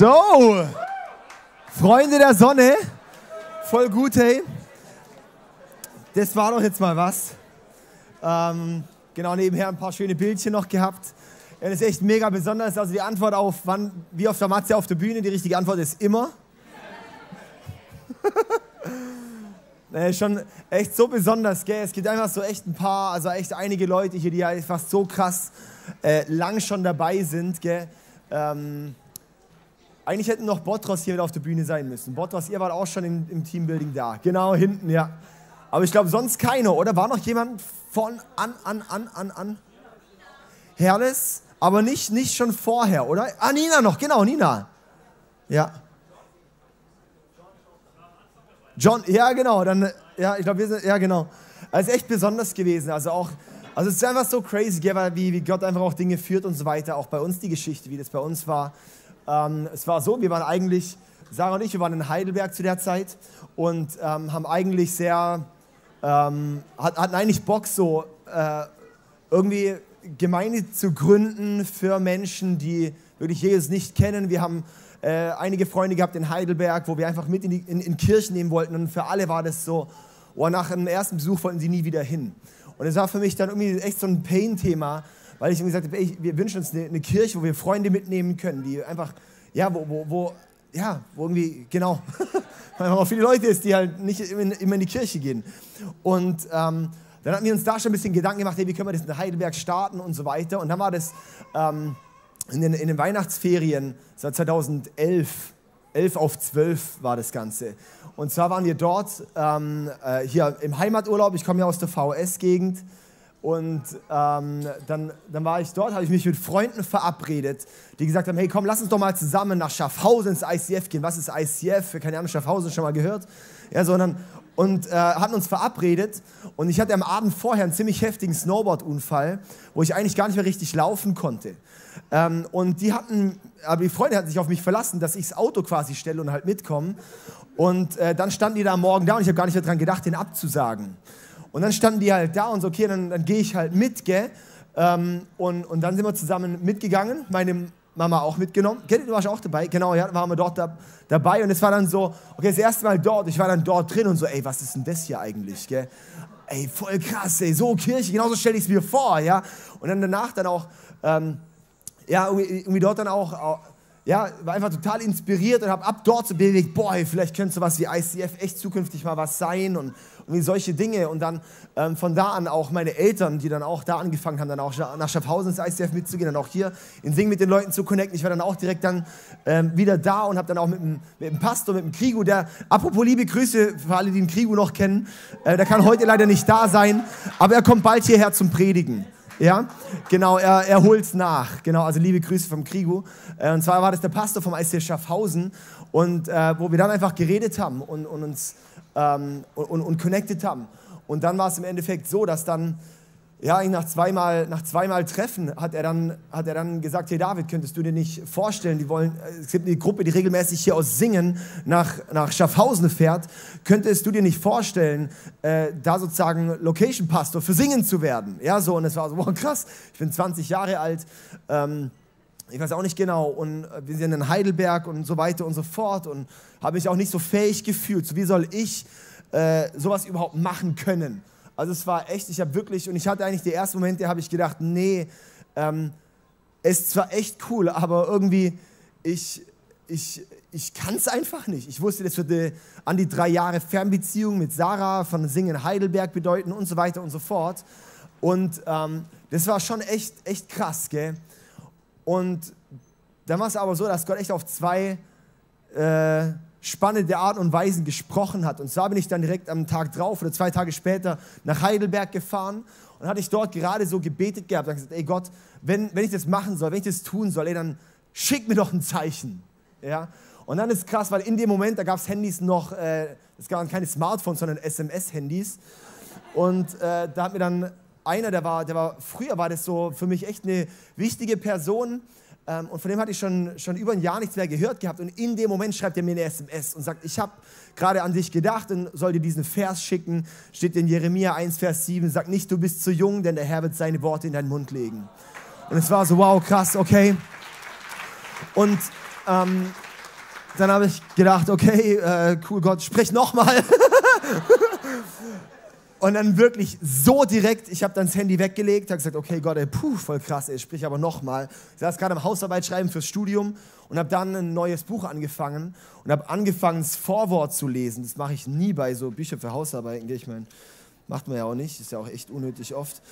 So, Freunde der Sonne, voll gut, hey. Das war doch jetzt mal was. Ähm, genau nebenher ein paar schöne Bildchen noch gehabt. Ja, das ist echt mega besonders. Also die Antwort auf, wann, wie auf der Matze auf der Bühne, die richtige Antwort ist immer. nee, schon echt so besonders, gell? Es gibt einfach so echt ein paar, also echt einige Leute hier, die ja fast so krass äh, lang schon dabei sind, gell? Ähm, eigentlich hätten noch Botros hier auf der Bühne sein müssen. Botros, ihr wart auch schon im, im Teambuilding da. Genau, hinten, ja. Aber ich glaube, sonst keiner, oder? War noch jemand von an, an, an, an, an? Herles? Aber nicht, nicht schon vorher, oder? Ah, Nina noch, genau, Nina. Ja. John, ja, genau. Dann, ja, ich glaube, wir sind, ja, genau. Es ist echt besonders gewesen. Also auch, also es ist einfach so crazy, wie, wie Gott einfach auch Dinge führt und so weiter. Auch bei uns die Geschichte, wie das bei uns war. Ähm, es war so, wir waren eigentlich, Sarah und ich, wir waren in Heidelberg zu der Zeit und ähm, haben eigentlich sehr, ähm, hatten eigentlich Bock, so äh, irgendwie Gemeinde zu gründen für Menschen, die wirklich Jesus nicht kennen. Wir haben äh, einige Freunde gehabt in Heidelberg, wo wir einfach mit in, die, in, in Kirchen nehmen wollten und für alle war das so, oh, nach dem ersten Besuch wollten sie nie wieder hin. Und es war für mich dann irgendwie echt so ein Pain-Thema, weil ich irgendwie gesagt habe, ey, wir wünschen uns eine, eine, Kirche, wo wir Freunde mitnehmen können, die einfach, ja, wo, wo, wo ja, wo irgendwie, genau, weil auch viele Leute ist, die halt nicht immer in die Kirche gehen. Und ähm, dann hatten wir uns da schon ein bisschen Gedanken gemacht, hey, wie können wir das in Heidelberg starten und so weiter. Und dann war das ähm, in, den, in den Weihnachtsferien, seit 2011, 11 auf 12 war das Ganze. Und zwar waren wir dort, ähm, äh, hier im Heimaturlaub, ich komme ja aus der VS-Gegend, und ähm, dann, dann war ich dort, habe ich mich mit Freunden verabredet, die gesagt haben, hey komm, lass uns doch mal zusammen nach Schaffhausen ins ICF gehen. Was ist ICF? Keine Ahnung, Schaffhausen schon mal gehört? Ja, sondern, und äh, hatten uns verabredet und ich hatte am Abend vorher einen ziemlich heftigen Snowboard-Unfall, wo ich eigentlich gar nicht mehr richtig laufen konnte. Ähm, und die hatten, aber die Freunde hatten sich auf mich verlassen, dass ich das Auto quasi stelle und halt mitkomme. Und äh, dann standen die da am Morgen da und ich habe gar nicht mehr daran gedacht, den abzusagen. Und dann standen die halt da und so, okay, dann, dann gehe ich halt mit, gell? Ähm, und, und dann sind wir zusammen mitgegangen, meine Mama auch mitgenommen. Gell, du warst auch dabei? Genau, ja, waren wir dort da, dabei. Und es war dann so, okay, das erste Mal dort, ich war dann dort drin und so, ey, was ist denn das hier eigentlich, gell? Ey, voll krass, ey, so Kirche, genauso stelle ich es mir vor, ja? Und dann danach dann auch, ähm, ja, irgendwie, dort dann auch, auch ja, war einfach total inspiriert und habe ab dort so bewegt, boah, vielleicht könnte sowas wie ICF echt zukünftig mal was sein und irgendwie solche Dinge. Und dann ähm, von da an auch meine Eltern, die dann auch da angefangen haben, dann auch nach Schaffhausen ins ICF mitzugehen, dann auch hier in Sing mit den Leuten zu connecten. Ich war dann auch direkt dann ähm, wieder da und habe dann auch mit dem, mit dem Pastor, mit dem Krigu, der, apropos liebe Grüße für alle, die den Krigu noch kennen, äh, der kann heute leider nicht da sein, aber er kommt bald hierher zum Predigen. Ja, genau, er, er holt es nach. Genau, also liebe Grüße vom Krigu. Äh, und zwar war das der Pastor vom ICF Schaffhausen und äh, wo wir dann einfach geredet haben und, und uns ähm, und, und connected haben. Und dann war es im Endeffekt so, dass dann, ja, nach zweimal, nach zweimal Treffen hat er, dann, hat er dann gesagt, hey David, könntest du dir nicht vorstellen, die wollen, äh, es gibt eine Gruppe, die regelmäßig hier aus Singen nach, nach Schaffhausen fährt, könntest du dir nicht vorstellen, äh, da sozusagen Location Pastor für Singen zu werden? Ja, so, und es war so, wow, krass, ich bin 20 Jahre alt, ähm, ich weiß auch nicht genau. Und wir sind in Heidelberg und so weiter und so fort und habe mich auch nicht so fähig gefühlt. So wie soll ich äh, sowas überhaupt machen können? Also es war echt, ich habe wirklich, und ich hatte eigentlich die ersten Momente, habe ich gedacht, nee, ähm, es ist zwar echt cool, aber irgendwie, ich, ich, ich kann es einfach nicht. Ich wusste, das würde an die drei Jahre Fernbeziehung mit Sarah von Singen Heidelberg bedeuten und so weiter und so fort. Und ähm, das war schon echt, echt krass, gell? Und dann war es aber so, dass Gott echt auf zwei äh, spannende Arten und Weisen gesprochen hat. Und zwar bin ich dann direkt am Tag drauf oder zwei Tage später nach Heidelberg gefahren und hatte ich dort gerade so gebetet gehabt und gesagt, ey Gott, wenn, wenn ich das machen soll, wenn ich das tun soll, ey, dann schick mir doch ein Zeichen. Ja? Und dann ist krass, weil in dem Moment, da gab es Handys noch, äh, es waren keine Smartphones, sondern SMS-Handys. Und äh, da hat mir dann einer, der war, der war, früher war das so für mich echt eine wichtige Person. Ähm, und von dem hatte ich schon, schon über ein Jahr nichts mehr gehört gehabt. Und in dem Moment schreibt er mir eine SMS und sagt, ich habe gerade an dich gedacht und soll dir diesen Vers schicken. Steht in Jeremia 1, Vers 7, sagt nicht, du bist zu jung, denn der Herr wird seine Worte in deinen Mund legen. Und es war so, wow, krass, okay. Und ähm, dann habe ich gedacht, okay, äh, cool Gott, sprich nochmal. Und dann wirklich so direkt, ich habe dann das Handy weggelegt, habe gesagt, okay Gott, ey, puh, voll krass, ey, sprich aber nochmal. Ich saß gerade am Hausarbeit schreiben fürs Studium und habe dann ein neues Buch angefangen und habe angefangen, das Vorwort zu lesen. Das mache ich nie bei so Büchern für Hausarbeiten, ich meine, macht man ja auch nicht, ist ja auch echt unnötig oft.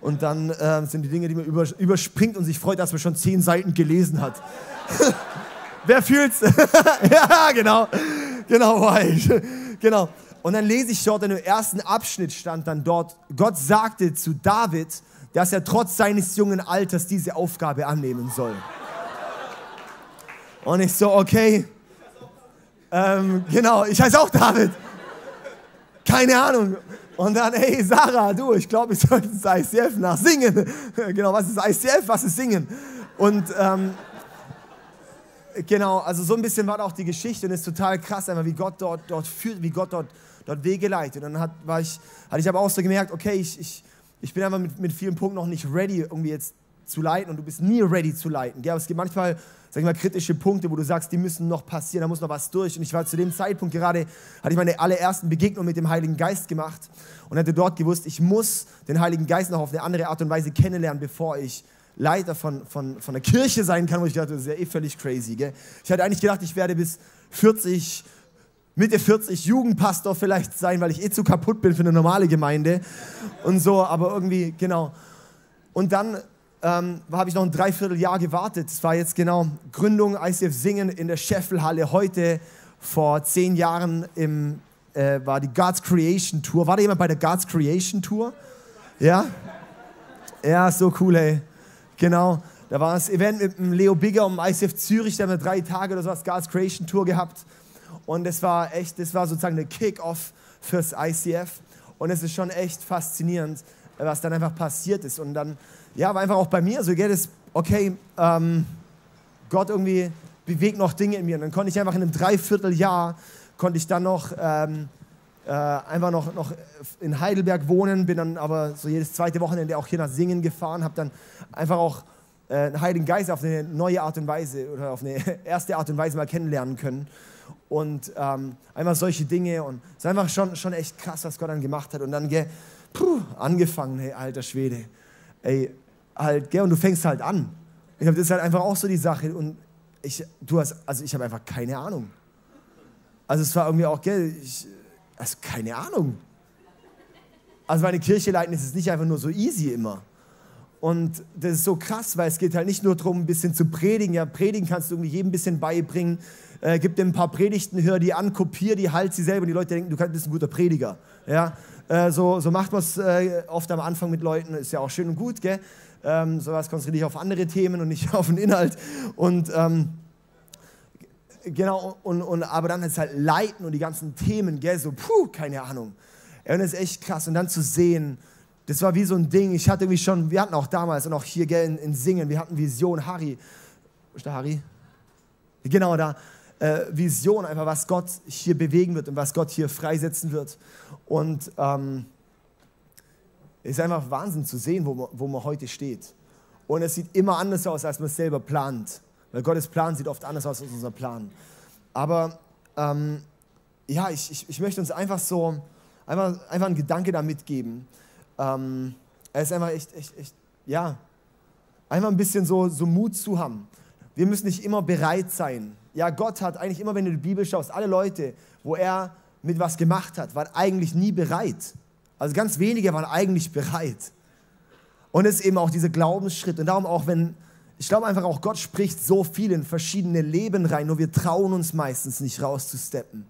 Und dann äh, sind die Dinge, die man überspringt und sich freut, dass man schon zehn Seiten gelesen hat. Wer fühlt's? ja, genau. Genau, genau. Und dann lese ich dort in dem ersten Abschnitt stand dann dort, Gott sagte zu David, dass er trotz seines jungen Alters diese Aufgabe annehmen soll. Und ich so, okay, ähm, genau, ich heiße auch David. Keine Ahnung. Und dann, hey Sarah, du, ich glaube, ich sollte das ICF nachsingen. genau, was ist ICF, was ist Singen? Und ähm, genau, also so ein bisschen war da auch die Geschichte und es ist total krass, einfach wie Gott dort, dort führt, wie Gott dort dort Wege leitet. Und dann hat, war ich, hatte ich aber auch so gemerkt, okay, ich, ich, ich bin einfach mit, mit vielen Punkten noch nicht ready, irgendwie jetzt zu leiten und du bist nie ready zu leiten. Gell? Aber es gibt manchmal, sag ich mal, kritische Punkte, wo du sagst, die müssen noch passieren, da muss noch was durch. Und ich war zu dem Zeitpunkt gerade, hatte ich meine allerersten Begegnungen mit dem Heiligen Geist gemacht und hatte dort gewusst, ich muss den Heiligen Geist noch auf eine andere Art und Weise kennenlernen, bevor ich Leiter von, von, von der Kirche sein kann, wo ich dachte, das ist ja eh völlig crazy. Gell? Ich hatte eigentlich gedacht, ich werde bis 40, Mitte 40 Jugendpastor vielleicht sein, weil ich eh zu kaputt bin für eine normale Gemeinde und so, aber irgendwie, genau. Und dann ähm, habe ich noch ein Dreivierteljahr gewartet. Es war jetzt genau Gründung ICF Singen in der Scheffelhalle. Heute vor zehn Jahren im, äh, war die God's Creation Tour. War da jemand bei der God's Creation Tour? Ja? Ja, so cool, ey. Genau. Da war das Event mit dem Leo Bigger um ICF Zürich. Da haben wir drei Tage oder so was God's Creation Tour gehabt. Und es war echt, das war sozusagen der Kick-Off fürs ICF. Und es ist schon echt faszinierend, was dann einfach passiert ist. Und dann, ja, war einfach auch bei mir so, geht es, okay, ähm, Gott irgendwie bewegt noch Dinge in mir. Und dann konnte ich einfach in einem Dreivierteljahr, konnte ich dann noch, ähm, äh, einfach noch, noch in Heidelberg wohnen, bin dann aber so jedes zweite Wochenende auch hier nach Singen gefahren, habe dann einfach auch äh, einen Heiligen Geist auf eine neue Art und Weise oder auf eine erste Art und Weise mal kennenlernen können und ähm, einfach solche Dinge und es ist einfach schon, schon echt krass, was Gott dann gemacht hat und dann gell, puh, angefangen, hey, alter Schwede, ey, halt, gell, und du fängst halt an. Ich glaube, das ist halt einfach auch so die Sache und ich, du hast, also ich habe einfach keine Ahnung. Also es war irgendwie auch, gell, ich, also keine Ahnung. Also meine Kirche leiten ist es nicht einfach nur so easy immer. Und das ist so krass, weil es geht halt nicht nur darum, ein bisschen zu predigen. Ja, predigen kannst du irgendwie jedem ein bisschen beibringen äh, gib dir ein paar Predigten, hör die an, kopier die, halt sie selber. Und die Leute denken, du bist ein guter Prediger. Ja? Äh, so, so macht man es äh, oft am Anfang mit Leuten, ist ja auch schön und gut. Gell? Ähm, sowas konzentriert dich auf andere Themen und nicht auf den Inhalt. Und ähm, genau, und, und, aber dann ist halt Leiten und die ganzen Themen, gell? so, puh, keine Ahnung. Ja, und das ist echt krass. Und dann zu sehen, das war wie so ein Ding. Ich hatte irgendwie schon, wir hatten auch damals und auch hier gell, in, in Singen, wir hatten Vision, Harry. Ist der Harry? Genau da äh, Vision, einfach was Gott hier bewegen wird und was Gott hier freisetzen wird. Und ähm, ist einfach Wahnsinn zu sehen, wo man, wo man heute steht. Und es sieht immer anders aus, als man es selber plant. Weil Gottes Plan sieht oft anders aus als unser Plan. Aber ähm, ja, ich, ich, ich, möchte uns einfach so, einfach, einfach einen Gedanke da mitgeben. Ähm, es ist einfach echt, echt, echt, ja, einfach ein bisschen so, so Mut zu haben. Wir müssen nicht immer bereit sein, ja, Gott hat eigentlich immer, wenn du die Bibel schaust, alle Leute, wo er mit was gemacht hat, waren eigentlich nie bereit. Also ganz wenige waren eigentlich bereit. Und es ist eben auch dieser Glaubensschritt. Und darum auch, wenn, ich glaube einfach auch, Gott spricht so viel in verschiedene Leben rein, nur wir trauen uns meistens nicht rauszusteppen.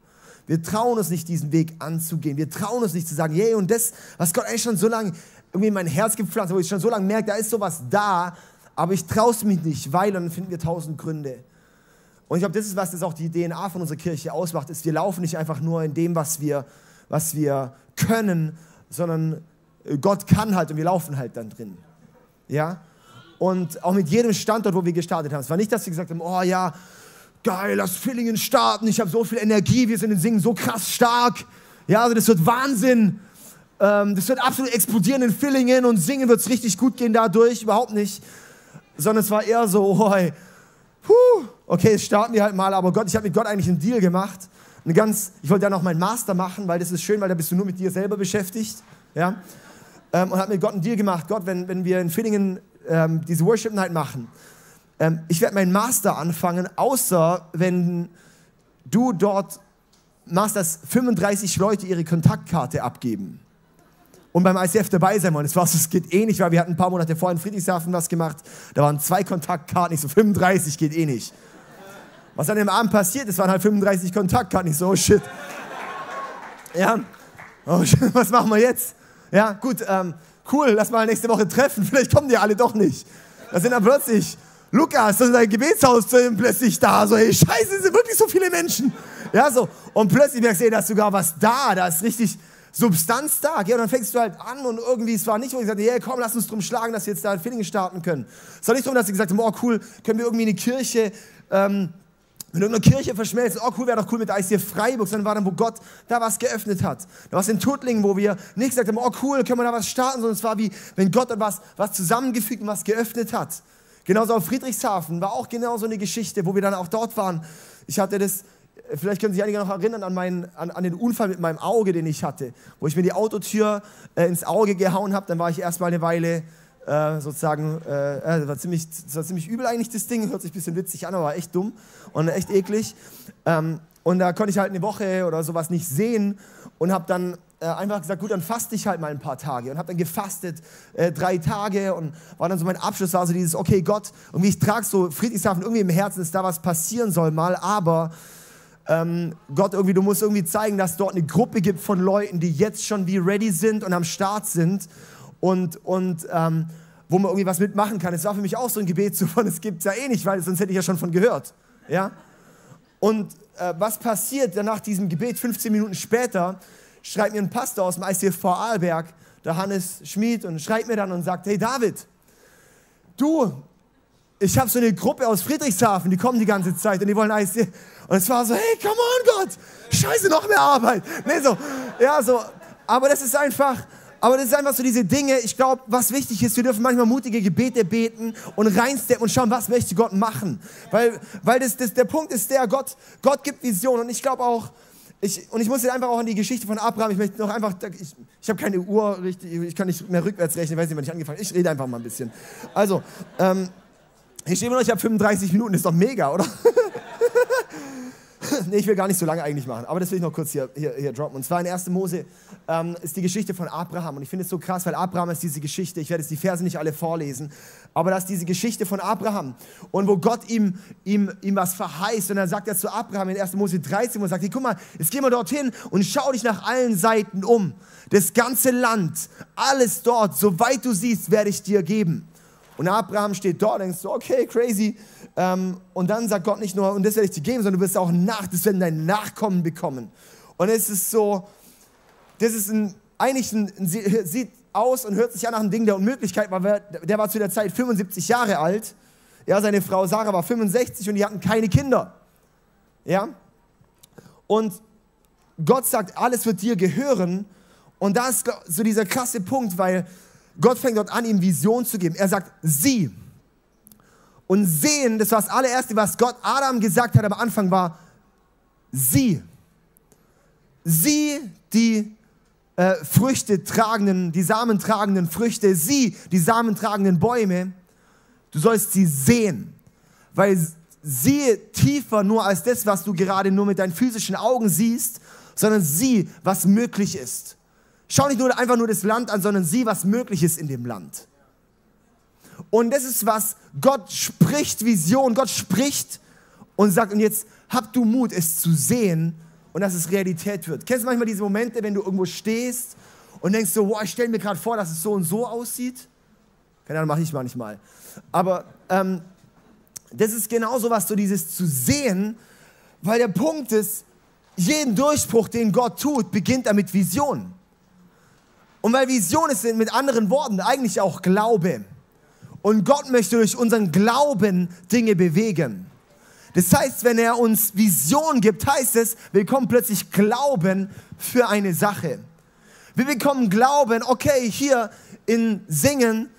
Wir trauen uns nicht, diesen Weg anzugehen. Wir trauen uns nicht zu sagen, hey, und das, was Gott eigentlich schon so lange irgendwie in mein Herz gepflanzt hat, wo ich schon so lange merke, da ist sowas da, aber ich traue es mich nicht, weil, dann finden wir tausend Gründe. Und ich glaube, das ist, was das auch die DNA von unserer Kirche ausmacht, ist, wir laufen nicht einfach nur in dem, was wir, was wir können, sondern äh, Gott kann halt und wir laufen halt dann drin. Ja? Und auch mit jedem Standort, wo wir gestartet haben. Es war nicht, dass wir gesagt haben, oh ja, geil, lass Villingen starten, ich habe so viel Energie, wir sind in Singen so krass stark. Ja, also das wird Wahnsinn. Ähm, das wird absolut explodieren in Villingen und Singen wird es richtig gut gehen dadurch, überhaupt nicht. Sondern es war eher so, oh, hey, Puh, okay, jetzt starten wir halt mal, aber Gott, ich habe mit Gott eigentlich einen Deal gemacht. Eine ganz, ich wollte ja noch meinen Master machen, weil das ist schön, weil da bist du nur mit dir selber beschäftigt. Ja? Ähm, und habe mit Gott einen Deal gemacht. Gott, wenn, wenn wir in Villingen ähm, diese Worship Night machen, ähm, ich werde meinen Master anfangen, außer wenn du dort machst, dass 35 Leute ihre Kontaktkarte abgeben und beim ICF dabei sein wollen. Das war es geht eh nicht, weil wir hatten ein paar Monate vorher in Friedrichshafen was gemacht. Da waren zwei Kontaktkarten, ich so 35 geht eh nicht. Was an dem Abend passiert ist, waren halt 35 Kontaktkarten. Ich so, oh shit. Ja, oh shit, was machen wir jetzt? Ja, gut, ähm, cool, lass mal nächste Woche treffen. Vielleicht kommen die alle doch nicht. Da sind dann plötzlich Lukas, das ist ein Gebetshaus plötzlich da. So, hey, scheiße, sind wirklich so viele Menschen. Ja, so. Und plötzlich merkst du, ey, da ist sogar was da. Da ist richtig Substanz da. Gell? Und dann fängst du halt an und irgendwie, es war nicht, wo ich gesagt hey, komm, lass uns drum schlagen, dass wir jetzt da ein Feeling starten können. Es war nicht darum, dass sie gesagt haben, oh cool, können wir irgendwie eine Kirche, ähm, in irgendeiner Kirche verschmelzen, oh cool, wäre doch cool mit ICF Freiburg, sondern war dann, wo Gott da was geöffnet hat. Da war es in Tuttlingen, wo wir nicht gesagt haben, oh cool, können wir da was starten, sondern es war wie, wenn Gott was, was zusammengefügt und was geöffnet hat. Genauso auf Friedrichshafen war auch genau so eine Geschichte, wo wir dann auch dort waren. Ich hatte das, vielleicht können sich einige noch erinnern an, meinen, an, an den Unfall mit meinem Auge, den ich hatte, wo ich mir die Autotür äh, ins Auge gehauen habe. Dann war ich erstmal eine Weile äh, sozusagen, äh, äh, war ziemlich, war ziemlich übel eigentlich das Ding, hört sich ein bisschen witzig an, aber war echt dumm und echt eklig. Ähm, und da konnte ich halt eine Woche oder sowas nicht sehen und habe dann äh, einfach gesagt, gut, dann faste ich halt mal ein paar Tage und habe dann gefastet äh, drei Tage und war dann so mein Abschluss war so dieses, okay Gott, irgendwie ich trage so Friedrichshafen irgendwie im Herzen, dass da was passieren soll mal, aber ähm, Gott irgendwie, du musst irgendwie zeigen, dass es dort eine Gruppe gibt von Leuten, die jetzt schon wie ready sind und am Start sind und, und ähm, wo man irgendwie was mitmachen kann. Es war für mich auch so ein Gebet so von, es gibt ja eh nicht, weil sonst hätte ich ja schon von gehört, ja. Und äh, was passiert dann nach diesem Gebet 15 Minuten später? Schreibt mir ein Pastor aus dem ICF Vorarlberg, der Hannes Schmid, und schreibt mir dann und sagt, hey David, du, ich habe so eine Gruppe aus Friedrichshafen, die kommen die ganze Zeit und die wollen ICF. Und es war so, hey, come on Gott, scheiße, noch mehr Arbeit. Nee, so, ja, so, aber das ist einfach, aber das ist einfach so diese Dinge, ich glaube, was wichtig ist, wir dürfen manchmal mutige Gebete beten und reinsteppen und schauen, was möchte Gott machen. Weil, weil das, das, der Punkt ist der, Gott, Gott gibt Vision und ich glaube auch, ich, und ich muss jetzt einfach auch an die Geschichte von Abraham, ich möchte noch einfach, ich, ich habe keine Uhr, richtig, ich kann nicht mehr rückwärts rechnen, ich weiß nicht, wann ich angefangen habe. Ich rede einfach mal ein bisschen. Also, ähm, ich stehe noch, ich habe 35 Minuten, ist doch mega, oder? nee, ich will gar nicht so lange eigentlich machen, aber das will ich noch kurz hier, hier, hier droppen. Und zwar in 1. Mose ähm, ist die Geschichte von Abraham. Und ich finde es so krass, weil Abraham ist diese Geschichte, ich werde jetzt die Verse nicht alle vorlesen, aber das ist diese Geschichte von Abraham. Und wo Gott ihm, ihm, ihm was verheißt. Und dann sagt er zu Abraham in 1. Mose 13, wo er sagt, hey, guck mal, jetzt gehen wir dorthin und schau dich nach allen Seiten um. Das ganze Land, alles dort, soweit du siehst, werde ich dir geben. Und Abraham steht dort denkst so, okay, crazy. Ähm, und dann sagt Gott nicht nur, und das werde ich dir geben, sondern du wirst auch nach, das werden deine Nachkommen bekommen. Und es ist so, das ist ein, eigentlich ein, sieht aus und hört sich an nach einem Ding der Unmöglichkeit, weil der war zu der Zeit 75 Jahre alt. Ja, seine Frau Sarah war 65 und die hatten keine Kinder. Ja? Und Gott sagt, alles wird dir gehören. Und da ist so dieser krasse Punkt, weil Gott fängt dort an, ihm Vision zu geben. Er sagt, sieh. Und sehen, das war das allererste, was Gott Adam gesagt hat am Anfang, war, sieh. Sieh die äh, Früchte tragenden, die Samen tragenden Früchte, sieh die Samen tragenden Bäume. Du sollst sie sehen, weil siehe tiefer nur als das, was du gerade nur mit deinen physischen Augen siehst, sondern sieh, was möglich ist. Schau nicht nur einfach nur das Land an, sondern sieh, was möglich ist in dem Land. Und das ist was, Gott spricht Vision, Gott spricht und sagt, und jetzt hab du Mut, es zu sehen und dass es Realität wird. Kennst du manchmal diese Momente, wenn du irgendwo stehst und denkst so, wow, ich stelle mir gerade vor, dass es so und so aussieht? Keine Ahnung, mache ich manchmal. Aber ähm, das ist genauso was, so dieses zu sehen, weil der Punkt ist, jeden Durchbruch, den Gott tut, beginnt er mit Vision. Und weil Vision ist mit anderen Worten eigentlich auch Glaube. Und Gott möchte durch unseren Glauben Dinge bewegen. Das heißt, wenn er uns Vision gibt, heißt es, wir bekommen plötzlich Glauben für eine Sache. Wir bekommen Glauben, okay, hier in Singen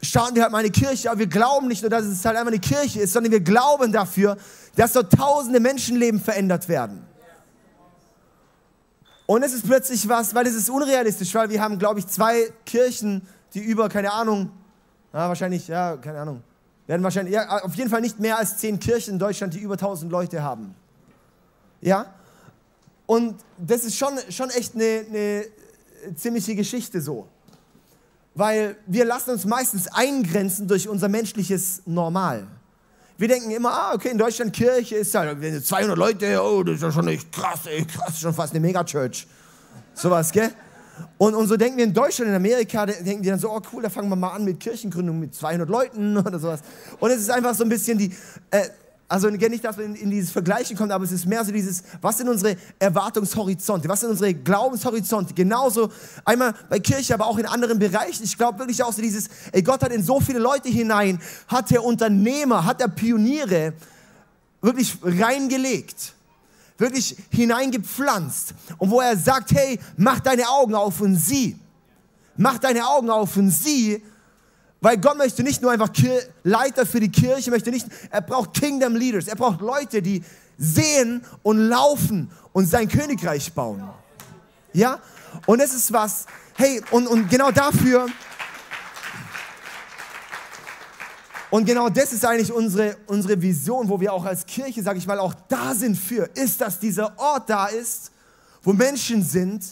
starten wir halt mal eine Kirche, aber wir glauben nicht nur, dass es halt einfach eine Kirche ist, sondern wir glauben dafür, dass dort tausende Menschenleben verändert werden. Und es ist plötzlich was, weil es ist unrealistisch, weil wir haben, glaube ich, zwei Kirchen, die über, keine Ahnung, ja, wahrscheinlich, ja, keine Ahnung, werden wahrscheinlich, ja, auf jeden Fall nicht mehr als zehn Kirchen in Deutschland, die über 1000 Leute haben. Ja? Und das ist schon, schon echt eine, eine ziemliche Geschichte so. Weil wir lassen uns meistens eingrenzen durch unser menschliches Normal. Wir denken immer, ah, okay, in Deutschland Kirche ist halt 200 Leute, oh, das ist ja schon echt krass, ey, krass, schon fast eine Megachurch. Sowas, gell? Und, und so denken wir in Deutschland, in Amerika, denken die dann so, oh cool, da fangen wir mal an mit Kirchengründung mit 200 Leuten oder sowas. Und es ist einfach so ein bisschen die, äh, also nicht, dass man in, in, dieses Vergleichen kommt, aber es ist mehr so dieses, was sind unsere Erwartungshorizonte, was sind unsere Glaubenshorizonte, genauso einmal bei Kirche, aber auch in anderen Bereichen. Ich glaube wirklich auch so dieses, ey, Gott hat in so viele Leute hinein, hat der Unternehmer, hat der Pioniere wirklich reingelegt wirklich hineingepflanzt. Und wo er sagt, hey, mach deine Augen auf und sieh. Mach deine Augen auf und sieh. Weil Gott möchte nicht nur einfach Leiter für die Kirche, möchte nicht, er braucht Kingdom Leaders. Er braucht Leute, die sehen und laufen und sein Königreich bauen. Ja? Und es ist was, hey, und, und genau dafür, Und genau das ist eigentlich unsere, unsere Vision, wo wir auch als Kirche, sage ich mal, auch da sind für, ist, dass dieser Ort da ist, wo Menschen sind,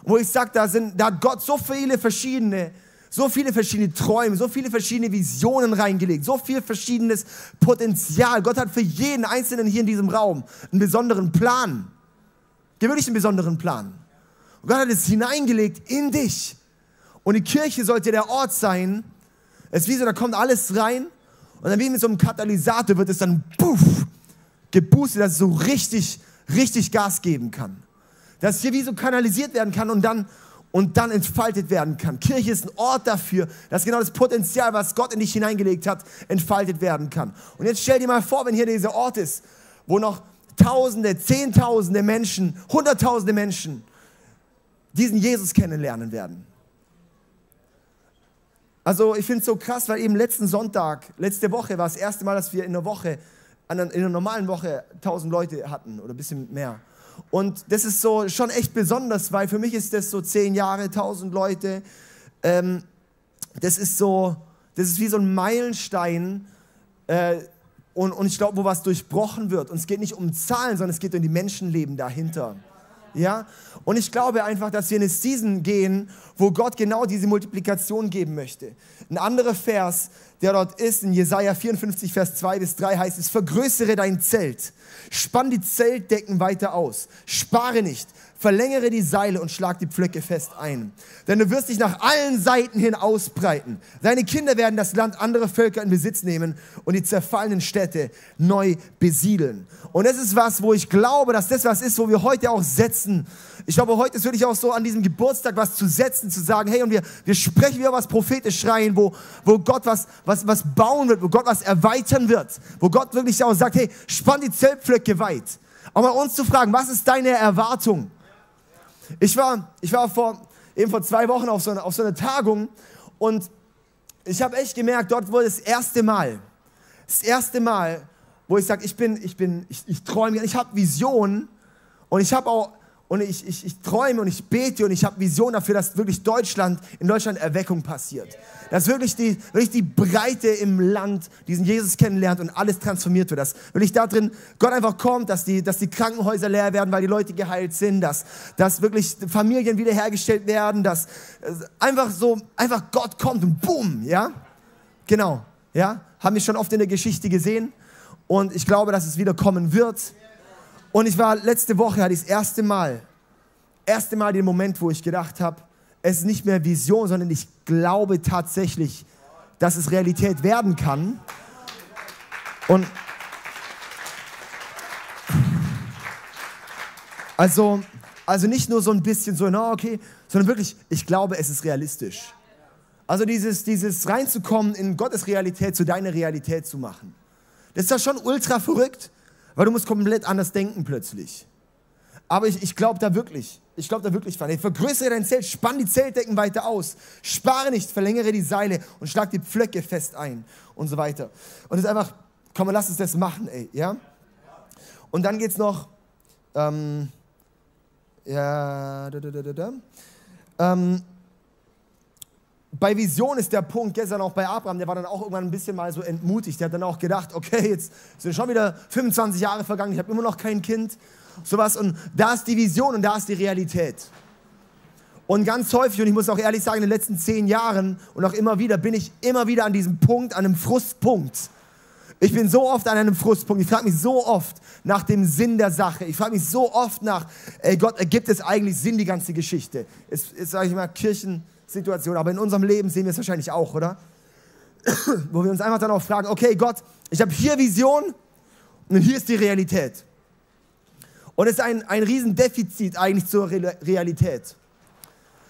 wo ich sage, da, da hat Gott so viele verschiedene, so viele verschiedene Träume, so viele verschiedene Visionen reingelegt, so viel verschiedenes Potenzial. Gott hat für jeden Einzelnen hier in diesem Raum einen besonderen Plan. Wirklich einen besonderen Plan. Und Gott hat es hineingelegt in dich. Und die Kirche sollte der Ort sein, es ist wie so, da kommt alles rein und dann wie mit so einem Katalysator wird es dann puff, geboostet, dass es so richtig, richtig Gas geben kann. Dass hier wie so kanalisiert werden kann und dann, und dann entfaltet werden kann. Kirche ist ein Ort dafür, dass genau das Potenzial, was Gott in dich hineingelegt hat, entfaltet werden kann. Und jetzt stell dir mal vor, wenn hier dieser Ort ist, wo noch Tausende, Zehntausende Menschen, Hunderttausende Menschen diesen Jesus kennenlernen werden. Also ich finde es so krass, weil eben letzten Sonntag, letzte Woche war das erste Mal, dass wir in einer Woche, in einer normalen Woche 1000 Leute hatten oder ein bisschen mehr. Und das ist so schon echt besonders, weil für mich ist das so zehn Jahre, 1000 Leute. Ähm, das ist so, das ist wie so ein Meilenstein. Äh, und, und ich glaube, wo was durchbrochen wird. Und es geht nicht um Zahlen, sondern es geht um die Menschenleben dahinter. Ja? Und ich glaube einfach, dass wir in eine Season gehen, wo Gott genau diese Multiplikation geben möchte. Ein anderer Vers, der dort ist, in Jesaja 54, Vers 2 bis 3 heißt es, vergrößere dein Zelt, spann die Zeltdecken weiter aus, spare nicht, verlängere die Seile und schlag die Pflöcke fest ein. Denn du wirst dich nach allen Seiten hin ausbreiten. Deine Kinder werden das Land anderer Völker in Besitz nehmen und die zerfallenen Städte neu besiedeln. Und das ist was, wo ich glaube, dass das was ist, wo wir heute auch setzen. Ich glaube, heute ist wirklich auch so an diesem Geburtstag was zu setzen, zu sagen, hey, und wir, wir sprechen wieder was prophetisch rein, wo, wo Gott was, was, was bauen wird, wo Gott was erweitern wird, wo Gott wirklich auch sagt, hey, spann die Zeltpflöcke weit. Auch mal uns zu fragen, was ist deine Erwartung? Ich war, ich war vor, eben vor zwei Wochen auf so, eine, so einer Tagung und ich habe echt gemerkt, dort wurde das erste Mal, das erste Mal, wo ich sage, ich bin, ich bin, ich, ich träume, ich habe Visionen und ich habe auch und ich, ich, ich träume und ich bete und ich habe Vision dafür, dass wirklich Deutschland, in Deutschland Erweckung passiert. Dass wirklich die, wirklich die Breite im Land diesen Jesus kennenlernt und alles transformiert wird. Dass wirklich da drin Gott einfach kommt, dass die, dass die Krankenhäuser leer werden, weil die Leute geheilt sind, dass, dass wirklich Familien wiederhergestellt werden, dass einfach so, einfach Gott kommt und boom, ja? Genau, ja? Haben wir schon oft in der Geschichte gesehen und ich glaube, dass es wieder kommen wird. Und ich war letzte Woche, hatte ich das erste Mal, erste Mal den Moment, wo ich gedacht habe, es ist nicht mehr Vision, sondern ich glaube tatsächlich, dass es Realität werden kann. Und also, also nicht nur so ein bisschen so, na okay, sondern wirklich, ich glaube, es ist realistisch. Also dieses, dieses reinzukommen in Gottes Realität zu deiner Realität zu machen. Das ist ja schon ultra verrückt, weil du musst komplett anders denken plötzlich. Aber ich, ich glaube da wirklich. Ich glaube da wirklich dran. Vergrößere dein Zelt, spann die Zeltdecken weiter aus. Spare nicht, verlängere die Seile und schlag die Pflöcke fest ein und so weiter. Und es ist einfach, komm, lass uns das machen, ey, ja? Und dann geht's noch, ähm, ja, da, da, da, da, ähm, bei Vision ist der Punkt, gestern auch bei Abraham, der war dann auch irgendwann ein bisschen mal so entmutigt. Der hat dann auch gedacht, okay, jetzt sind schon wieder 25 Jahre vergangen, ich habe immer noch kein Kind sowas. Und da ist die Vision und da ist die Realität. Und ganz häufig, und ich muss auch ehrlich sagen, in den letzten zehn Jahren und auch immer wieder, bin ich immer wieder an diesem Punkt, an einem Frustpunkt. Ich bin so oft an einem Frustpunkt. Ich frage mich so oft nach dem Sinn der Sache. Ich frage mich so oft nach, ey Gott, ergibt es eigentlich Sinn, die ganze Geschichte? Ist, ist sage ich mal, Kirchensituation. Aber in unserem Leben sehen wir es wahrscheinlich auch, oder? Wo wir uns einfach dann auch fragen, okay Gott, ich habe hier Vision und hier ist die Realität. Und es ist ein, ein Riesendefizit eigentlich zur Realität.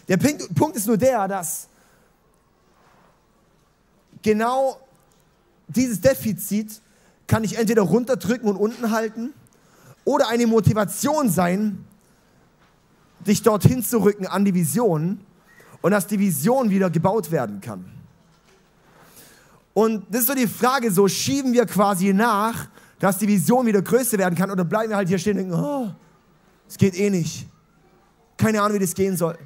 Der Punkt ist nur der, dass genau dieses Defizit kann ich entweder runterdrücken und unten halten oder eine Motivation sein, dich dorthin zu rücken an die Vision und dass die Vision wieder gebaut werden kann. Und das ist so die Frage, so schieben wir quasi nach, dass die Vision wieder größer werden kann oder bleiben wir halt hier stehen und denken, oh, es geht eh nicht. Keine Ahnung, wie das gehen soll.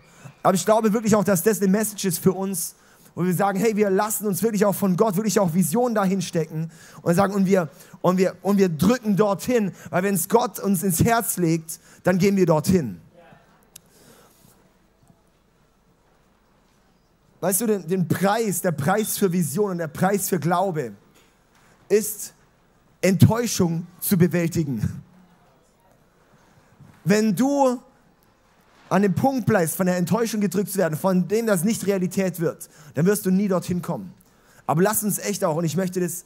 Aber ich glaube wirklich auch, dass das eine Message ist für uns, wo wir sagen, hey, wir lassen uns wirklich auch von Gott wirklich auch Visionen dahin stecken und sagen, und wir, und wir, und wir drücken dorthin, weil wenn es Gott uns ins Herz legt, dann gehen wir dorthin. Weißt du, den, den Preis, der Preis für Vision und der Preis für Glaube ist Enttäuschung zu bewältigen. Wenn du an dem Punkt bleibst, von der Enttäuschung gedrückt zu werden, von dem das nicht Realität wird, dann wirst du nie dorthin kommen. Aber lass uns echt auch, und ich möchte das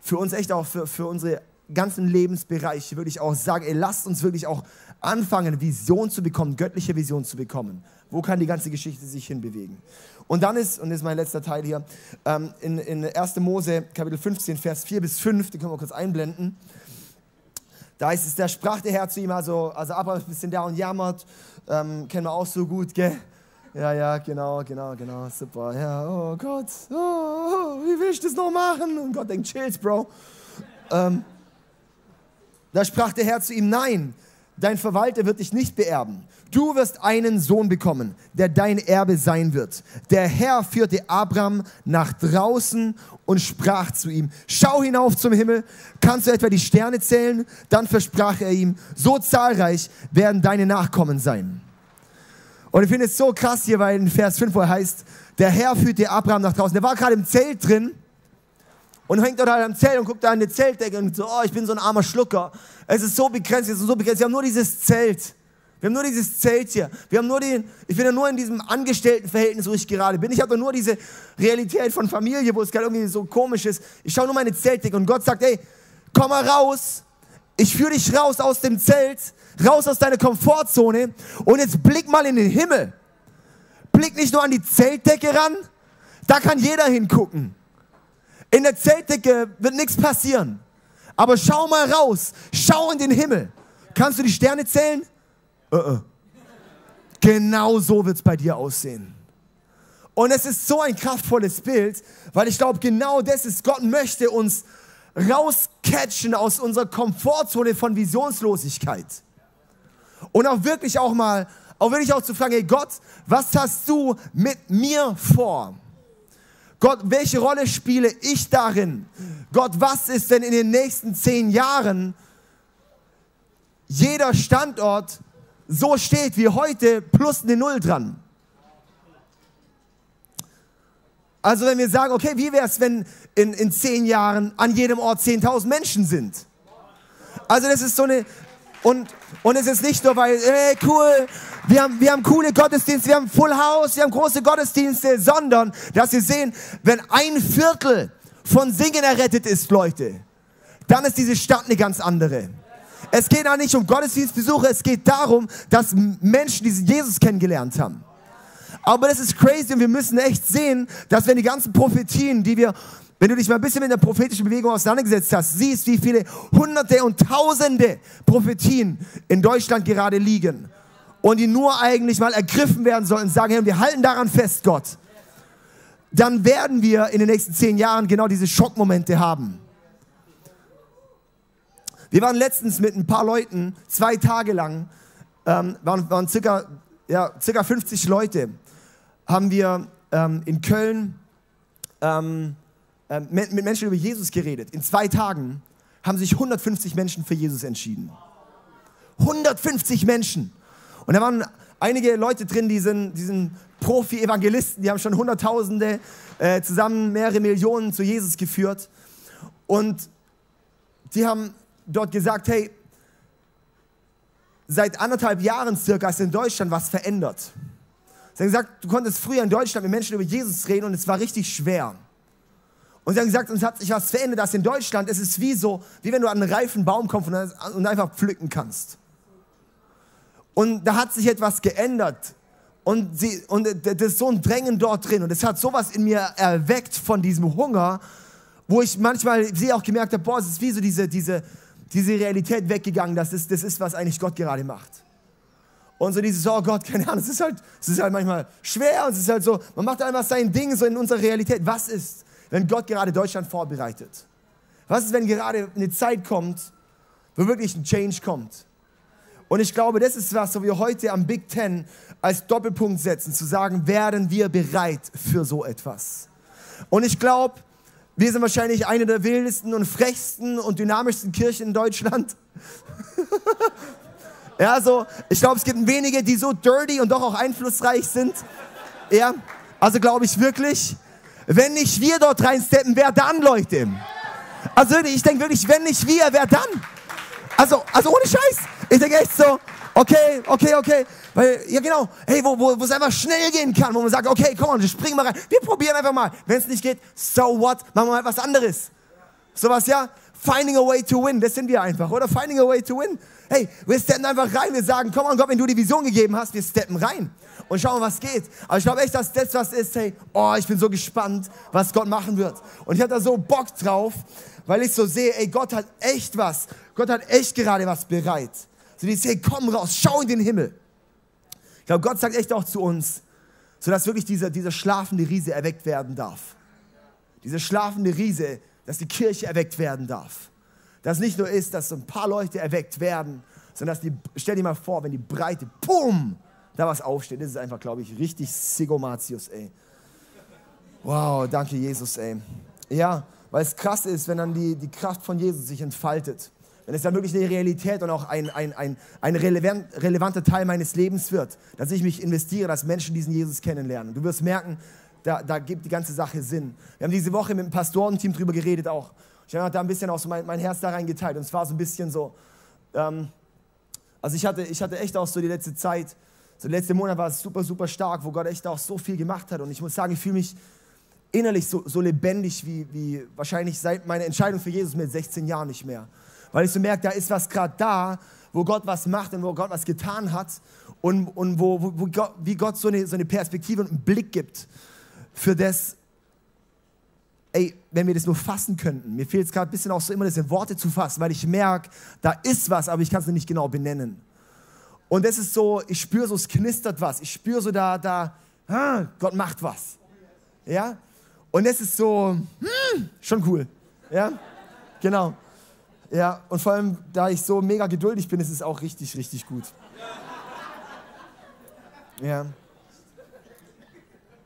für uns echt auch, für, für unsere ganzen Lebensbereiche wirklich auch sagen, ey, lasst uns wirklich auch anfangen, Vision zu bekommen, göttliche Vision zu bekommen. Wo kann die ganze Geschichte sich hinbewegen? Und dann ist, und das ist mein letzter Teil hier, ähm, in, in 1. Mose, Kapitel 15, Vers 4 bis 5, den können wir kurz einblenden. Da ist es, da sprach der Herr zu ihm, also, also Abraham ist ein bisschen da und jammert, ähm, kennen wir auch so gut, gell? Ja, ja, genau, genau, genau, super. Ja, oh Gott, oh, wie will ich das noch machen? Und Gott denkt, chills, Bro. Ähm, da sprach der Herr zu ihm, nein, dein Verwalter wird dich nicht beerben. Du wirst einen Sohn bekommen, der dein Erbe sein wird. Der Herr führte Abraham nach draußen und sprach zu ihm, schau hinauf zum Himmel, kannst du etwa die Sterne zählen? Dann versprach er ihm, so zahlreich werden deine Nachkommen sein. Und ich finde es so krass hier, weil in Vers 5 wo er heißt, der Herr führte Abraham nach draußen. Der war gerade im Zelt drin und hängt dort halt am Zelt und guckt da in die Zeltdecke und so, oh, ich bin so ein armer Schlucker. Es ist so begrenzt, es ist so begrenzt. Wir haben nur dieses Zelt. Wir haben nur dieses Zelt hier. Wir haben nur den, ich bin ja nur in diesem Angestelltenverhältnis, wo ich gerade bin. Ich habe nur diese Realität von Familie, wo es gerade irgendwie so komisch ist. Ich schaue nur meine Zeltdecke und Gott sagt, ey, komm mal raus. Ich führe dich raus aus dem Zelt, raus aus deiner Komfortzone und jetzt blick mal in den Himmel. Blick nicht nur an die Zeltdecke ran, da kann jeder hingucken. In der Zeltdecke wird nichts passieren. Aber schau mal raus, schau in den Himmel. Kannst du die Sterne zählen? Uh -uh. Genau so wird es bei dir aussehen. Und es ist so ein kraftvolles Bild, weil ich glaube, genau das ist, Gott möchte uns rauscatchen aus unserer Komfortzone von Visionslosigkeit. Und auch wirklich auch mal, auch wirklich auch zu fragen, hey Gott, was hast du mit mir vor? Gott, welche Rolle spiele ich darin? Gott, was ist denn in den nächsten zehn Jahren jeder Standort so steht wie heute plus eine Null dran. Also wenn wir sagen, okay, wie wäre es, wenn in, in zehn Jahren an jedem Ort 10.000 Menschen sind? Also das ist so eine, und, und es ist nicht nur, weil, ey, cool, wir haben, wir haben coole Gottesdienste, wir haben Full House, wir haben große Gottesdienste, sondern, dass wir sehen, wenn ein Viertel von Singen errettet ist, Leute, dann ist diese Stadt eine ganz andere. Es geht auch nicht um Gottesdienstbesuche, es geht darum, dass Menschen diesen Jesus kennengelernt haben. Aber das ist crazy und wir müssen echt sehen, dass wenn die ganzen Prophetien, die wir wenn du dich mal ein bisschen mit der prophetischen Bewegung auseinandergesetzt hast, siehst, wie viele Hunderte und Tausende Prophetien in Deutschland gerade liegen und die nur eigentlich mal ergriffen werden sollten und sagen, hey, wir halten daran fest, Gott, dann werden wir in den nächsten zehn Jahren genau diese Schockmomente haben. Wir waren letztens mit ein paar Leuten, zwei Tage lang, ähm, waren, waren circa, ja, circa 50 Leute, haben wir ähm, in Köln ähm, ähm, mit Menschen über Jesus geredet. In zwei Tagen haben sich 150 Menschen für Jesus entschieden. 150 Menschen. Und da waren einige Leute drin, die sind, die sind Profi-Evangelisten, die haben schon Hunderttausende äh, zusammen mehrere Millionen zu Jesus geführt. Und die haben dort gesagt, hey, seit anderthalb Jahren circa ist in Deutschland was verändert. Sie haben gesagt, du konntest früher in Deutschland mit Menschen über Jesus reden und es war richtig schwer. Und sie haben gesagt, uns hat sich was verändert, dass in Deutschland ist es wie so, wie wenn du an einen reifen Baum kommst und einfach pflücken kannst. Und da hat sich etwas geändert. Und, sie, und das ist so ein Drängen dort drin. Und es hat sowas in mir erweckt von diesem Hunger, wo ich manchmal sie auch gemerkt habe, boah, es ist wie so diese, diese, diese Realität weggegangen, das, das ist, was eigentlich Gott gerade macht. Und so dieses, oh Gott, keine Ahnung, es ist halt, es ist halt manchmal schwer und es ist halt so, man macht einfach sein Ding so in unserer Realität. Was ist, wenn Gott gerade Deutschland vorbereitet? Was ist, wenn gerade eine Zeit kommt, wo wirklich ein Change kommt? Und ich glaube, das ist was, wo wir heute am Big Ten als Doppelpunkt setzen, zu sagen, werden wir bereit für so etwas? Und ich glaube, wir sind wahrscheinlich eine der wildesten und frechsten und dynamischsten Kirchen in Deutschland. ja, so, ich glaube, es gibt wenige, die so dirty und doch auch einflussreich sind. Ja, also glaube ich wirklich, wenn nicht wir dort reinsteppen, wer dann, Leute? Also ich denke wirklich, wenn nicht wir, wer dann? Also, also ohne Scheiß. Ich denke echt so, okay, okay, okay. Weil, ja genau, hey, wo, wo, wo es einfach schnell gehen kann, wo man sagt, okay, komm on, springen wir rein. Wir probieren einfach mal. Wenn es nicht geht, so what, machen wir mal was anderes. Sowas, ja, finding a way to win, das sind wir einfach, oder? Finding a way to win. Hey, wir steppen einfach rein, wir sagen, komm on Gott, wenn du die Vision gegeben hast, wir steppen rein und schauen, was geht. Aber ich glaube echt, dass das was ist, hey, oh, ich bin so gespannt, was Gott machen wird. Und ich habe da so Bock drauf, weil ich so sehe, ey, Gott hat echt was. Gott hat echt gerade was bereit. So dieses, hey, komm raus, schau in den Himmel. Ich glaube, Gott sagt echt auch zu uns, sodass wirklich dieser, dieser schlafende Riese erweckt werden darf. Dieser schlafende Riese, dass die Kirche erweckt werden darf. Dass nicht nur ist, dass so ein paar Leute erweckt werden, sondern dass die, stell dir mal vor, wenn die Breite, pum, da was aufsteht. Das ist einfach, glaube ich, richtig Sigomatius, ey. Wow, danke Jesus, ey. Ja, weil es krass ist, wenn dann die, die Kraft von Jesus sich entfaltet wenn es dann wirklich eine Realität und auch ein, ein, ein, ein relevant, relevanter Teil meines Lebens wird, dass ich mich investiere, dass Menschen diesen Jesus kennenlernen. Du wirst merken, da, da gibt die ganze Sache Sinn. Wir haben diese Woche mit dem Pastorenteam drüber geredet auch. Ich habe da ein bisschen auch so mein, mein Herz da reingeteilt und es war so ein bisschen so, ähm, also ich hatte, ich hatte echt auch so die letzte Zeit, so letzte Monat war es super, super stark, wo Gott echt auch so viel gemacht hat und ich muss sagen, ich fühle mich innerlich so, so lebendig wie, wie wahrscheinlich seit meiner Entscheidung für Jesus mit 16 Jahren nicht mehr. Weil ich so merke, da ist was gerade da, wo Gott was macht und wo Gott was getan hat und, und wo, wo, wo Gott, wie Gott so eine, so eine Perspektive und einen Blick gibt für das, ey, wenn wir das nur fassen könnten. Mir fehlt es gerade ein bisschen auch so immer, das in Worte zu fassen, weil ich merke, da ist was, aber ich kann es nicht genau benennen. Und das ist so, ich spüre so, es knistert was. Ich spüre so, da, da, ah, Gott macht was. Ja? Und das ist so, hm, schon cool. Ja? Genau. Ja, und vor allem, da ich so mega geduldig bin, ist es auch richtig, richtig gut. Ja.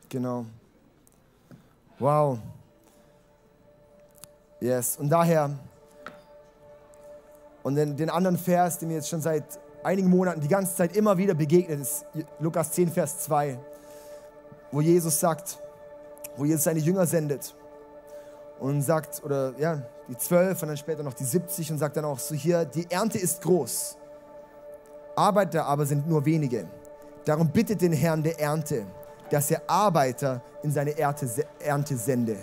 Genau. Wow. Yes. Und daher, und den, den anderen Vers, der mir jetzt schon seit einigen Monaten die ganze Zeit immer wieder begegnet, ist Lukas 10, Vers 2, wo Jesus sagt, wo Jesus seine Jünger sendet und sagt, oder ja, die zwölf und dann später noch die 70 und sagt dann auch so hier, die Ernte ist groß, Arbeiter aber sind nur wenige. Darum bittet den Herrn der Ernte, dass er Arbeiter in seine Ernte, Ernte sende.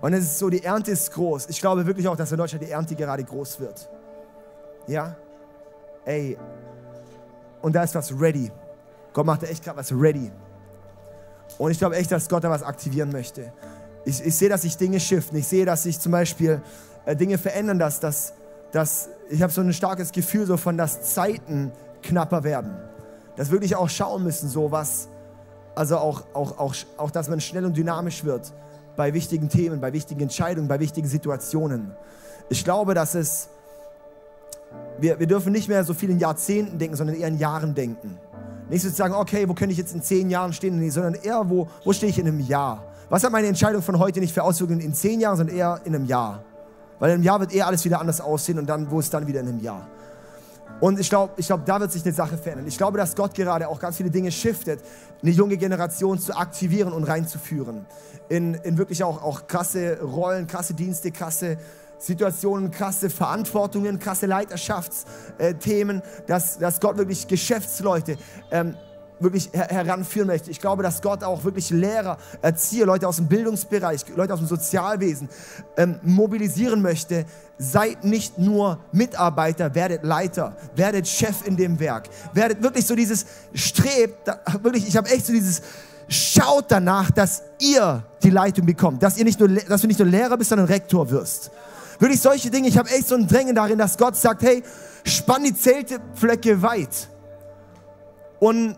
Und es ist so, die Ernte ist groß. Ich glaube wirklich auch, dass in Deutschland die Ernte gerade groß wird. Ja? Ey, und da ist was ready. Gott macht da echt gerade was ready. Und ich glaube echt, dass Gott da was aktivieren möchte. ich, ich sehe, dass sich Dinge shiften. Ich sehe, dass sich zum Beispiel äh, Dinge verändern, dass, dass, dass ich habe so ein starkes Gefühl so von, dass Zeiten knapper werden. Dass wir wirklich auch schauen müssen, so was, also auch, auch, auch, auch, dass man schnell und dynamisch wird bei wichtigen Themen, bei wichtigen Entscheidungen, bei wichtigen Situationen. Ich glaube, dass es, wir, wir dürfen nicht mehr so viel in Jahrzehnten denken, sondern eher in Jahren denken. Nicht so zu sagen, okay, wo könnte ich jetzt in zehn Jahren stehen, sondern eher, wo, wo stehe ich in einem Jahr? Was hat meine Entscheidung von heute nicht für Auswirkungen in zehn Jahren, sondern eher in einem Jahr? Weil in einem Jahr wird eher alles wieder anders aussehen und dann, wo ist dann wieder in einem Jahr? Und ich glaube, ich glaub, da wird sich eine Sache verändern. Ich glaube, dass Gott gerade auch ganz viele Dinge shiftet, eine junge Generation zu aktivieren und reinzuführen. In, in wirklich auch, auch krasse Rollen, krasse Dienste, krasse Situationen, krasse Verantwortungen, krasse Leiterschaftsthemen, dass, dass Gott wirklich Geschäftsleute ähm, wirklich her heranführen möchte. Ich glaube, dass Gott auch wirklich Lehrer, Erzieher, Leute aus dem Bildungsbereich, Leute aus dem Sozialwesen ähm, mobilisieren möchte. Seid nicht nur Mitarbeiter, werdet Leiter, werdet Chef in dem Werk, werdet wirklich so dieses Strebt, da, wirklich, ich habe echt so dieses Schaut danach, dass ihr die Leitung bekommt, dass, ihr nicht nur, dass du nicht nur Lehrer bist, sondern Rektor wirst. Wirklich solche Dinge. Ich habe echt so ein Drängen darin, dass Gott sagt, hey, spann die Zeltpflöcke weit. Und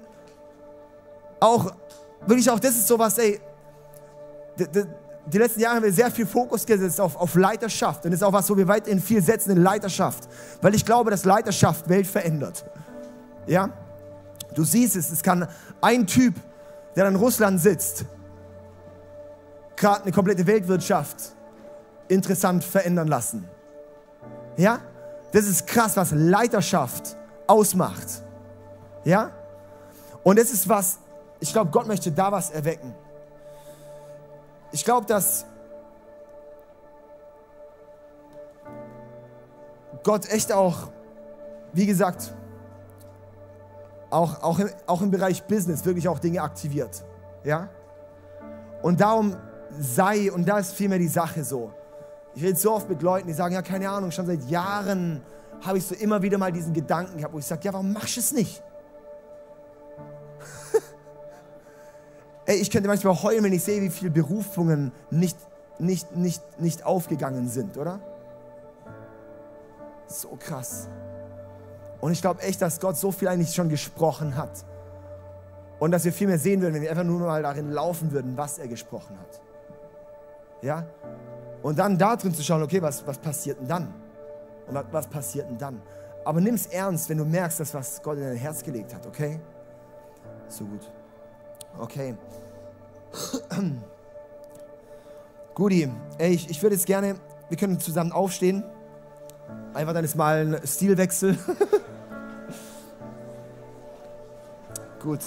auch, wirklich auch, das ist sowas, ey, die letzten Jahre haben wir sehr viel Fokus gesetzt auf, auf Leiterschaft. Und das ist auch was, wo wir weiterhin viel setzen in Leiterschaft. Weil ich glaube, dass Leiterschaft Welt verändert. Ja? Du siehst es, es kann ein Typ, der in Russland sitzt, gerade eine komplette Weltwirtschaft interessant verändern lassen. Ja? Das ist krass, was Leiterschaft ausmacht. Ja? Und das ist was, ich glaube, Gott möchte da was erwecken. Ich glaube, dass Gott echt auch, wie gesagt, auch, auch, auch im Bereich Business wirklich auch Dinge aktiviert. Ja? Und darum sei, und da ist vielmehr die Sache so, ich rede so oft mit Leuten, die sagen, ja, keine Ahnung, schon seit Jahren habe ich so immer wieder mal diesen Gedanken gehabt, wo ich sage, ja, warum machst du es nicht? Ey, ich könnte manchmal heulen, wenn ich sehe, wie viele Berufungen nicht, nicht, nicht, nicht aufgegangen sind, oder? So krass. Und ich glaube echt, dass Gott so viel eigentlich schon gesprochen hat. Und dass wir viel mehr sehen würden, wenn wir einfach nur mal darin laufen würden, was er gesprochen hat. Ja? Und dann da drin zu schauen, okay, was, was passiert denn dann? Und was, was passiert denn dann? Aber nimm es ernst, wenn du merkst, dass was Gott in dein Herz gelegt hat, okay? So gut. Okay. Guti, ey, ich, ich würde jetzt gerne, wir können zusammen aufstehen. Einfach dann ist mal ein Stilwechsel. Gut.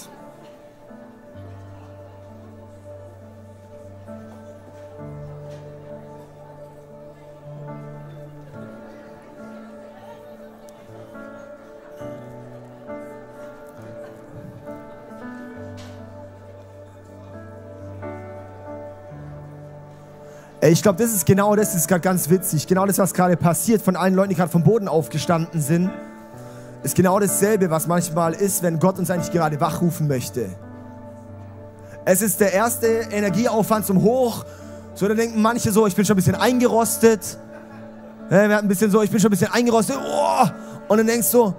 Ich glaube, das ist genau das, ist gerade ganz witzig. Genau das, was gerade passiert von allen Leuten, die gerade vom Boden aufgestanden sind, ist genau dasselbe, was manchmal ist, wenn Gott uns eigentlich gerade wachrufen möchte. Es ist der erste Energieaufwand zum Hoch. So, dann denken manche so, ich bin schon ein bisschen eingerostet. Wir hatten ein bisschen so, ich bin schon ein bisschen eingerostet. Oh! Und dann denkst du,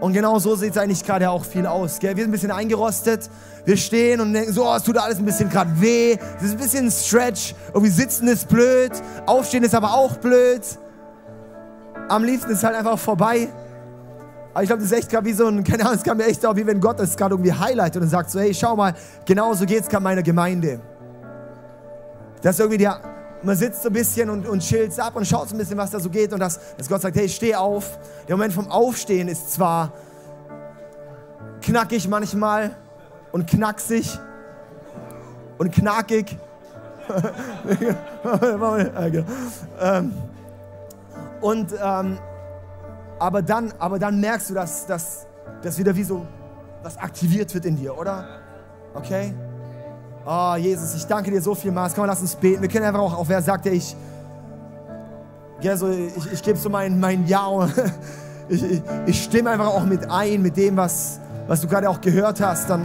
und genau so sieht es eigentlich gerade auch viel aus. Gell? Wir sind ein bisschen eingerostet. Wir stehen und denken so, oh, es tut alles ein bisschen gerade weh. Es ist ein bisschen ein Stretch. Irgendwie sitzen ist blöd. Aufstehen ist aber auch blöd. Am liebsten ist halt einfach vorbei. Aber ich glaube, das ist echt gerade wie so ein, keine Ahnung, es kam mir echt auch wie wenn Gott das gerade irgendwie highlightet und sagt so, hey, schau mal, genau so geht es gerade meiner Gemeinde. Dass irgendwie der, man sitzt so ein bisschen und, und chillt ab und schaut so ein bisschen, was da so geht und dass, dass Gott sagt, hey, steh auf. Der Moment vom Aufstehen ist zwar knackig manchmal und knacksig und knackig. Ähm, und ähm, aber dann, aber dann merkst du, dass, dass, dass wieder wie so was aktiviert wird in dir, oder? Okay? Oh, Jesus, ich danke dir so viel Maß. Komm, lass uns beten. Wir können einfach auch, auch wer sagt, ja, ich, ja, so, ich, ich gebe so mein, mein Ja. Ich, ich, ich stimme einfach auch mit ein, mit dem, was, was du gerade auch gehört hast. Dann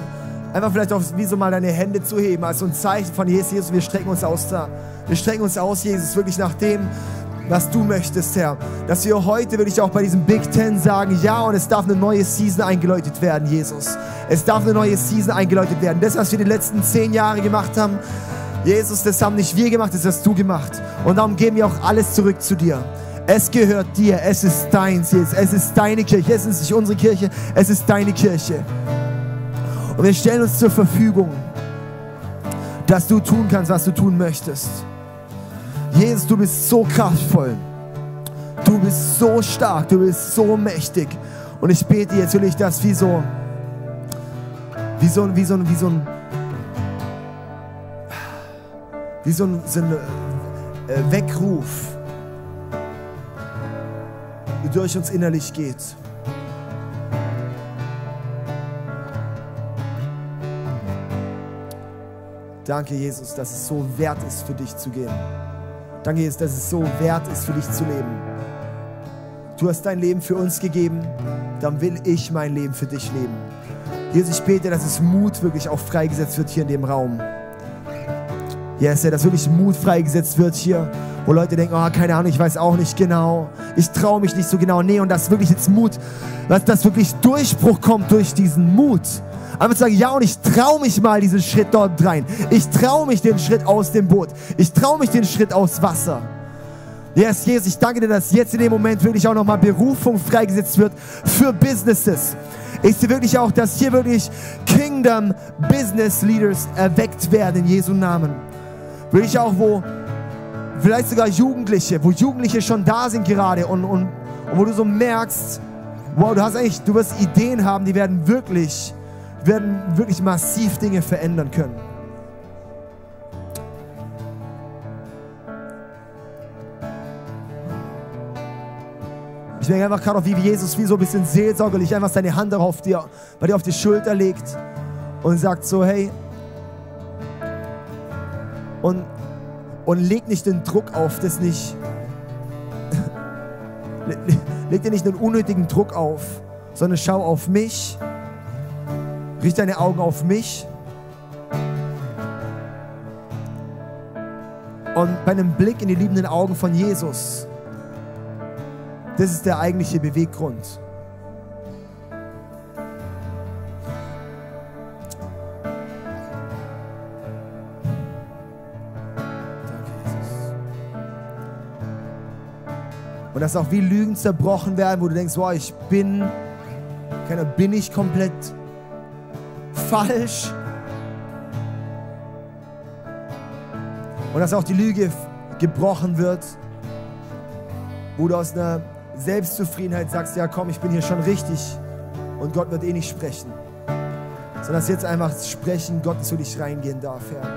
einfach vielleicht auch wie so mal deine Hände zu heben, als so ein Zeichen von Jesus, Jesus, wir strecken uns aus da. Wir strecken uns aus, Jesus, wirklich nach dem, was du möchtest, Herr. Dass wir heute wirklich auch bei diesem Big Ten sagen, ja, und es darf eine neue Season eingeläutet werden, Jesus. Es darf eine neue Season eingeläutet werden. Das, was wir die letzten zehn Jahre gemacht haben, Jesus, das haben nicht wir gemacht, das hast du gemacht. Und darum geben wir auch alles zurück zu dir. Es gehört dir, es ist deins, Jesus. Es ist deine Kirche, es ist nicht unsere Kirche, es ist deine Kirche. Und wir stellen uns zur Verfügung, dass du tun kannst, was du tun möchtest. Jesus, du bist so kraftvoll. Du bist so stark, du bist so mächtig. Und ich bete jetzt will ich das wie so, wie so, wie so, wie so ein, wie so ein, so ein äh, Weckruf durch uns innerlich geht. Danke, Jesus, dass es so wert ist, für dich zu gehen. Danke, Jesus, dass es so wert ist, für dich zu leben. Du hast dein Leben für uns gegeben, dann will ich mein Leben für dich leben. Jesus, ich bete, dass es Mut wirklich auch freigesetzt wird hier in dem Raum. Yes, dass wirklich Mut freigesetzt wird hier, wo Leute denken, oh, keine Ahnung, ich weiß auch nicht genau, ich traue mich nicht so genau. Nee, und dass wirklich jetzt Mut, dass das wirklich Durchbruch kommt durch diesen Mut. Einfach zu sagen, ja, und ich traue mich mal diesen Schritt dort rein. Ich traue mich den Schritt aus dem Boot. Ich traue mich den Schritt aus Wasser. Yes, Jesus, ich danke dir, dass jetzt in dem Moment wirklich auch nochmal Berufung freigesetzt wird für Businesses. Ich sehe wirklich auch, dass hier wirklich Kingdom Business Leaders erweckt werden in Jesu Namen. Wirklich auch, wo vielleicht sogar Jugendliche, wo Jugendliche schon da sind gerade und, und, und wo du so merkst, wow, du hast eigentlich, du wirst Ideen haben, die werden wirklich werden wirklich massiv Dinge verändern können. Ich merke einfach gerade, wie Jesus wie so ein bisschen seelsorgerlich einfach seine Hand auf dir, bei dir auf die Schulter legt und sagt so, hey, und, und leg nicht den Druck auf, das nicht, leg dir nicht einen unnötigen Druck auf, sondern schau auf mich Richte deine Augen auf mich. Und bei einem Blick in die liebenden Augen von Jesus, das ist der eigentliche Beweggrund. Und dass auch wie Lügen zerbrochen werden, wo du denkst, wow, ich bin, keiner bin ich komplett falsch. Und dass auch die Lüge gebrochen wird, wo du aus einer Selbstzufriedenheit sagst, ja komm, ich bin hier schon richtig und Gott wird eh nicht sprechen. Sondern dass jetzt einfach sprechen Gott zu dich reingehen darf, Herr.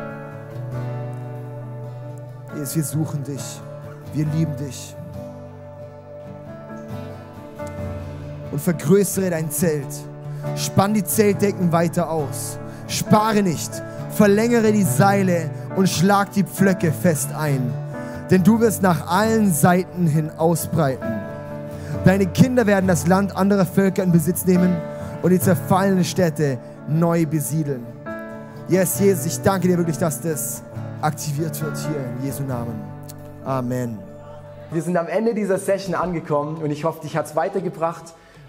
Jesus, wir suchen dich, wir lieben dich. Und vergrößere dein Zelt. Spann die Zeltdecken weiter aus. Spare nicht, verlängere die Seile und schlag die Pflöcke fest ein. Denn du wirst nach allen Seiten hin ausbreiten. Deine Kinder werden das Land anderer Völker in Besitz nehmen und die zerfallenen Städte neu besiedeln. Yes, Jesus, ich danke dir wirklich, dass das aktiviert wird hier in Jesu Namen. Amen. Wir sind am Ende dieser Session angekommen und ich hoffe, dich hat es weitergebracht